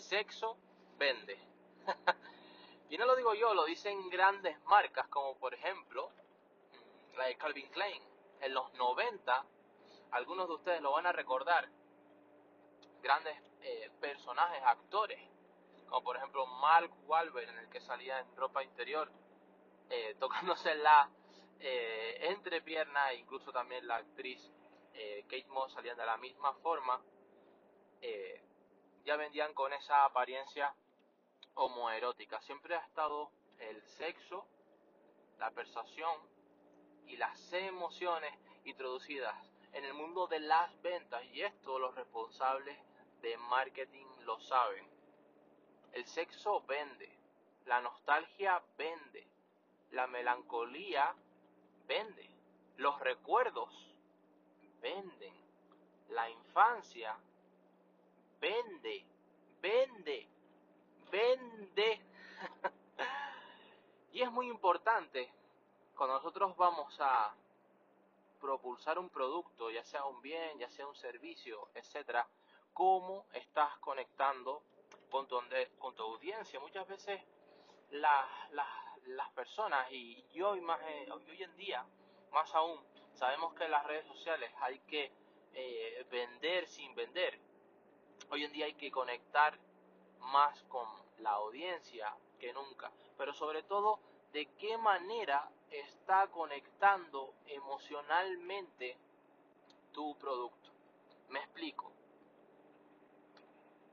sexo vende. y no lo digo yo, lo dicen grandes marcas como por ejemplo la de Calvin Klein. En los 90, algunos de ustedes lo van a recordar, grandes eh, personajes, actores, como por ejemplo Mark Wahlberg, en el que salía en ropa interior, eh, tocándose la eh, entrepierna, e incluso también la actriz Kate Moss salían de la misma forma, ya vendían con esa apariencia homoerótica. Siempre ha estado el sexo, la persuasión y las emociones introducidas en el mundo de las ventas y esto los responsables de marketing lo saben. El sexo vende, la nostalgia vende, la melancolía vende, los recuerdos venden, la infancia vende, vende, vende. y es muy importante cuando nosotros vamos a propulsar un producto, ya sea un bien, ya sea un servicio, etcétera, cómo estás conectando con tu, con tu audiencia. Muchas veces las, las, las personas, y hoy, más, hoy en día, más aún, sabemos que en las redes sociales hay que eh, vender sin vender. Hoy en día hay que conectar más con la audiencia que nunca, pero sobre todo de qué manera está conectando emocionalmente tu producto. Me explico.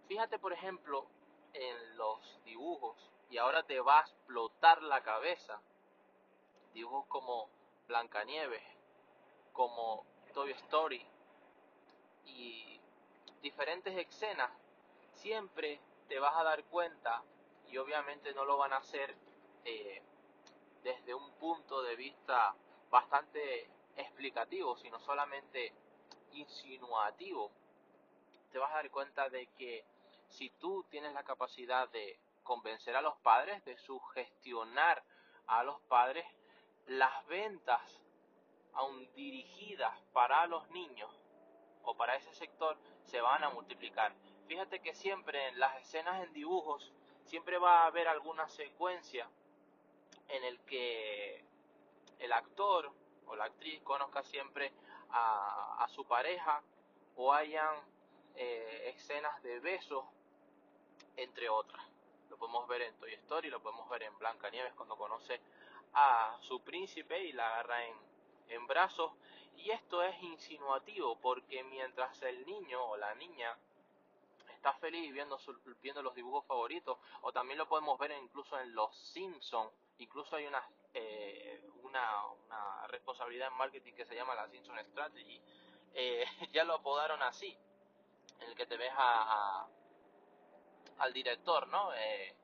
Fíjate, por ejemplo, en los dibujos y ahora te va a explotar la cabeza. Dibujos como Blancanieves, como Toy Story y diferentes escenas, siempre te vas a dar cuenta y obviamente no lo van a hacer eh, desde un punto de vista bastante explicativo, sino solamente insinuativo. Te vas a dar cuenta de que si tú tienes la capacidad de convencer a los padres, de sugestionar a los padres, las ventas, aun dirigidas para los niños o para ese sector, se van a multiplicar. Fíjate que siempre en las escenas en dibujos, siempre va a haber alguna secuencia en el que el actor o la actriz conozca siempre a, su pareja o hayan eh, escenas de besos, entre otras. Lo podemos ver en Toy Story, lo podemos ver en Blanca Nieves cuando conoce a su príncipe y la agarra en, en brazos. Y esto es insinuativo porque mientras el niño o la niña está feliz viendo, viendo los dibujos favoritos, o también lo podemos ver incluso en Los Simpsons, incluso hay una, eh, una, una, responsabilidad en marketing que se llama la Simpson Strategy, eh, ya lo apodaron así, en el que te ves a al director, ¿no? Eh,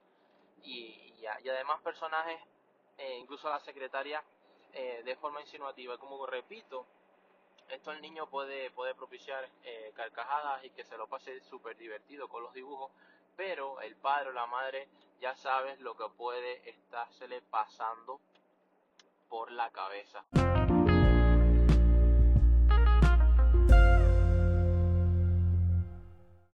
y, y, además personajes, eh, incluso la secretaria, eh, de forma insinuativa. Como repito, esto el niño puede, propiciar carcajadas y que se lo pase súper divertido con los dibujos, pero el padre o la madre ya sabes lo que puede estársele pasando por la cabeza.